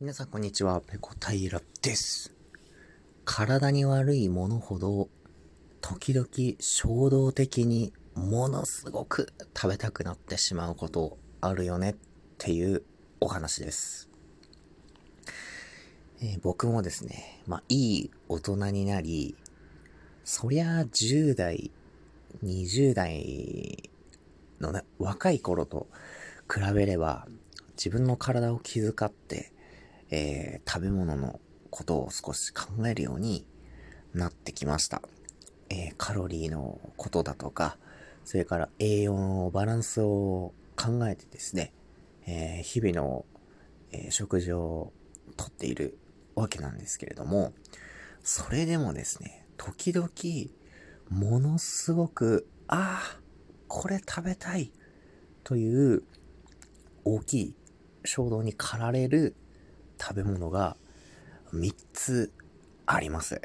皆さんこんにちは、ペコ平です。体に悪いものほど、時々衝動的にものすごく食べたくなってしまうことあるよねっていうお話です。えー僕もですね、まあいい大人になり、そりゃ10代、20代のね、若い頃と比べれば、自分の体を気遣って、えー食べ物のことを少し考えるようになってきました。えーカロリーのことだとか、それから栄養のバランスを考えてですね、えー日々の、え食事をとっているわけなんですけれども、それでもですね、時々、ものすごく、ああ、これ食べたいという大きい衝動に駆られる食べ物が3つあります。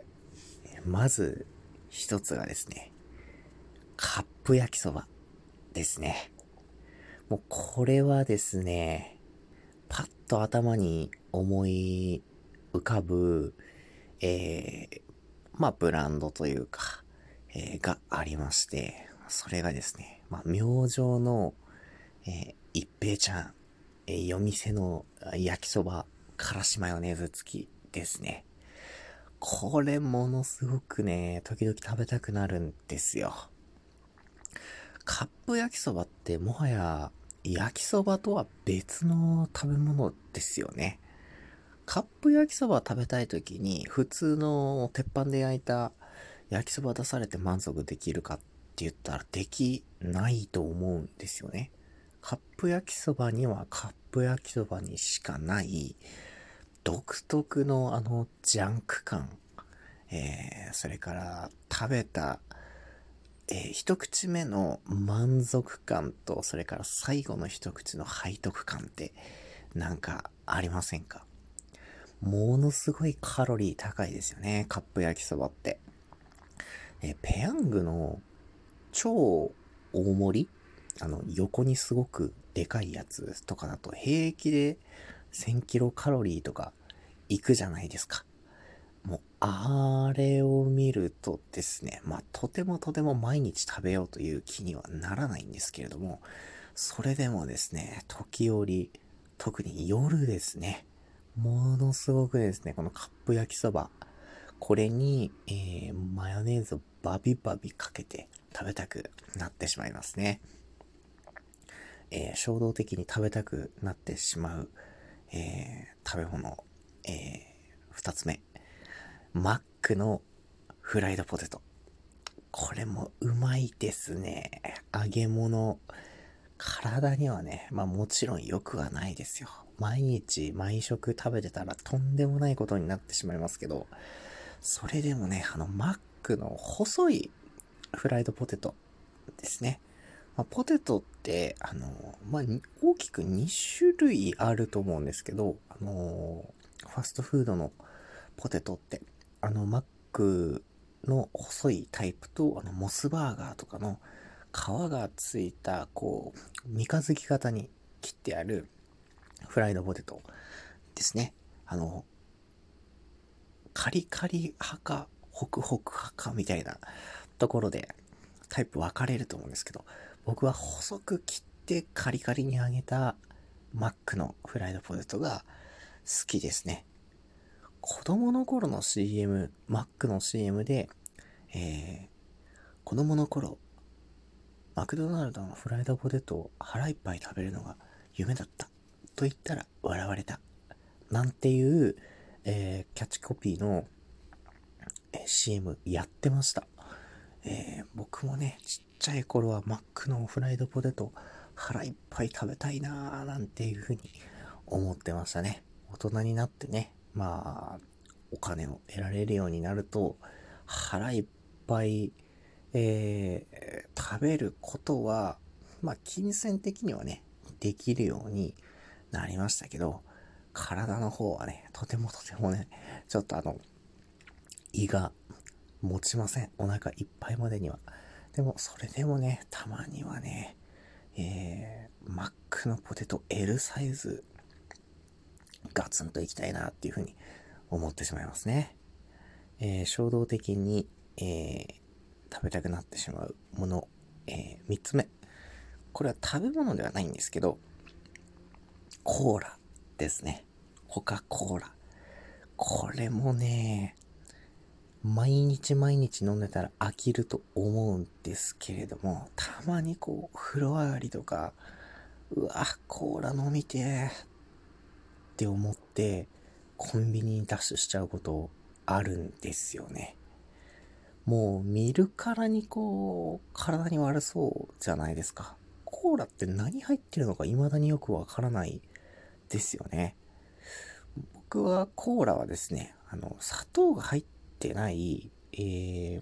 まず1つがですね、カップ焼きそばですね。もうこれはですね、パッと頭に思い浮かぶ、えー、まあブランドというか、えーがありまして、それがですね、まあ明星の、えー一平ちゃん、えー夜店の焼きそば、からしマヨネーズ付きですね。これものすごくね、時々食べたくなるんですよ。カップ焼きそばってもはや焼きそばとは別の食べ物ですよね。カップ焼きそば食べたい時に普通の鉄板で焼いた焼きそば出されて満足できるかって言ったらできないと思うんですよね。カップ焼きそばにはカップ焼きそばにしかない独特のあのジャンク感、えー、それから食べた、えー一口目の満足感と、それから最後の一口の背徳感ってなんかありませんか？ものすごいカロリー高いですよね、カップ焼きそばって。えーペヤングの超大盛り？あの、横にすごくでかいやつとかだと平気で1000キロカロリーとかいくじゃないですか。もう、あれを見るとですね、まあ、とてもとても毎日食べようという気にはならないんですけれども、それでもですね、時折、特に夜ですね、ものすごくですね、このカップ焼きそば、これに、えーマヨネーズをバビバビかけて食べたくなってしまいますね。えー衝動的に食べたくなってしまう、えー食べ物、えー二つ目。マックのフライドポテト。これもうまいですね。揚げ物。体にはね、まあもちろん良くはないですよ。毎日毎食食べてたらとんでもないことになってしまいますけど、それでもね、あのマックの細いフライドポテトですね。まあ、ポテトって、あの、まあ、大きく2種類あると思うんですけど、あの、ファストフードのポテトって、あの、マックの細いタイプと、あの、モスバーガーとかの皮がついた、こう、三日月型に切ってあるフライドポテトですね。あの、カリカリ派か、ホクホク派かみたいなところでタイプ分かれると思うんですけど、僕は細く切ってカリカリに揚げたマックのフライドポテトが好きですね。子供の頃の CM、マックの CM で、えー、子供の頃、マクドナルドのフライドポテトを腹いっぱい食べるのが夢だった。と言ったら笑われた。なんていう、えーキャッチコピーの、え CM やってました。えー僕もね、ちっちゃい頃はマックのフライドポテト腹いっぱい食べたいなーなんていうふうに思ってましたね。大人になってね、まあ、お金を得られるようになると、腹いっぱい、えー食べることは、まあ、金銭的にはね、できるようになりましたけど、体の方はね、とてもとてもね、ちょっとあの、胃が持ちません。お腹いっぱいまでには。でも、それでもね、たまにはね、えー、マックのポテト L サイズガツンといきたいなっていうふうに思ってしまいますね。えー、衝動的に、えー、食べたくなってしまうもの、えー、3つ目。これは食べ物ではないんですけど、コーラですね。コカ・コーラ。これもね、毎日毎日飲んでたら飽きると思うんですけれども、たまにこう、風呂上がりとか、うわ、コーラ飲みてって思って、コンビニにダッシュしちゃうことあるんですよね。もう見るからにこう、体に悪そうじゃないですか。コーラって何入ってるのか未だによくわからないですよね。僕はコーラはですね、あの、砂糖が入っててない、えー、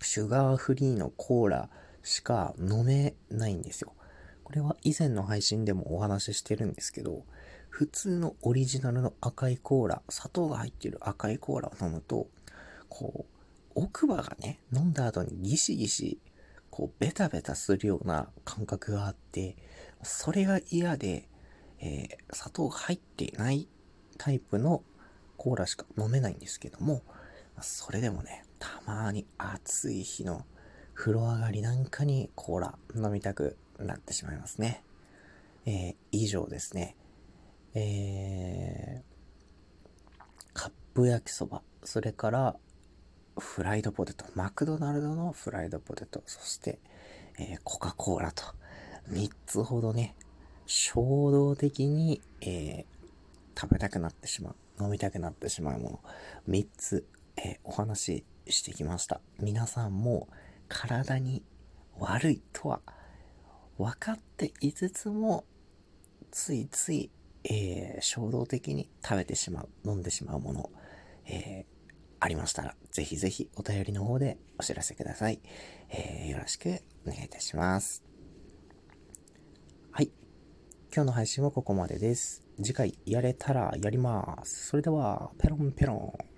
シュガーフリーのコーラしか飲めないんですよ。これは以前の配信でもお話ししてるんですけど、普通のオリジナルの赤いコーラ、砂糖が入ってる赤いコーラを飲むと、こう、奥歯がね、飲んだ後にギシギシ、こう、ベタベタするような感覚があって、それが嫌で、えー、砂糖が入っていないタイプのコーラしか飲めないんですけども、それでもね、たまに暑い日の風呂上がりなんかにコーラ飲みたくなってしまいますね。えー、以上ですね。えー、カップ焼きそば、それからフライドポテト、マクドナルドのフライドポテト、そして、えー、コカ・コーラと、3つほどね、衝動的に、えー、食べたくなってしまう、飲みたくなってしまうもの、3つ、え、お話ししてきました。皆さんも体に悪いとは分かっていつつも、ついつい、えー、衝動的に食べてしまう、飲んでしまうもの、えー、ありましたら、ぜひぜひお便りの方でお知らせください。えー、よろしくお願いいたします。はい。今日の配信はここまでです。次回やれたらやります。それでは、ペロンペロン。